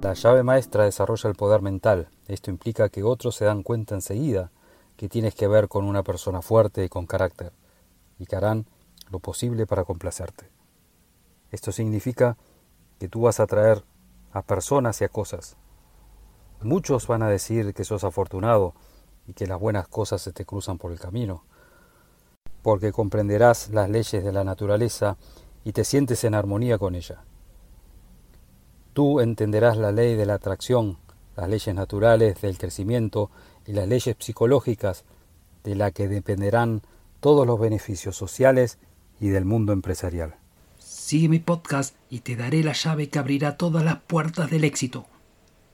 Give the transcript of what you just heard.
La llave maestra desarrolla el poder mental. Esto implica que otros se dan cuenta enseguida que tienes que ver con una persona fuerte y con carácter, y que harán lo posible para complacerte. Esto significa que tú vas a atraer a personas y a cosas. Muchos van a decir que sos afortunado y que las buenas cosas se te cruzan por el camino, porque comprenderás las leyes de la naturaleza y te sientes en armonía con ella. Tú entenderás la ley de la atracción, las leyes naturales del crecimiento y las leyes psicológicas de la que dependerán todos los beneficios sociales y del mundo empresarial. Sigue mi podcast y te daré la llave que abrirá todas las puertas del éxito.